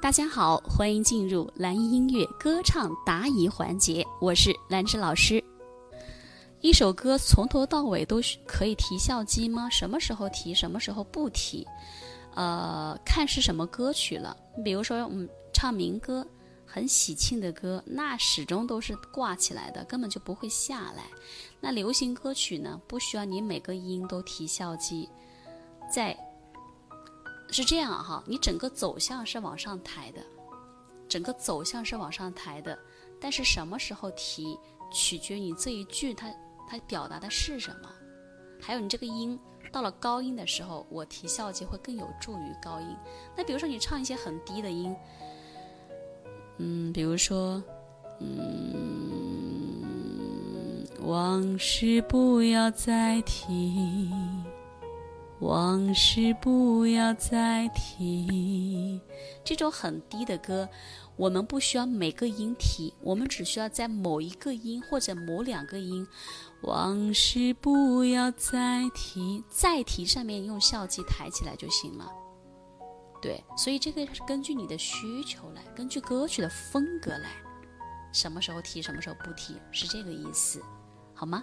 大家好，欢迎进入蓝音乐歌唱答疑环节，我是兰芝老师。一首歌从头到尾都可以提笑肌吗？什么时候提，什么时候不提？呃，看是什么歌曲了。比如说，嗯，唱民歌，很喜庆的歌，那始终都是挂起来的，根本就不会下来。那流行歌曲呢，不需要你每个音都提笑肌，在。是这样哈，你整个走向是往上抬的，整个走向是往上抬的，但是什么时候提，取决于你这一句它它表达的是什么，还有你这个音到了高音的时候，我提笑肌会更有助于高音。那比如说你唱一些很低的音，嗯，比如说，嗯，往事不要再提。往事不要再提。这种很低的歌，我们不需要每个音提，我们只需要在某一个音或者某两个音，往事不要再提，再提上面用笑肌抬起来就行了。对，所以这个是根据你的需求来，根据歌曲的风格来，什么时候提，什么时候不提，是这个意思，好吗？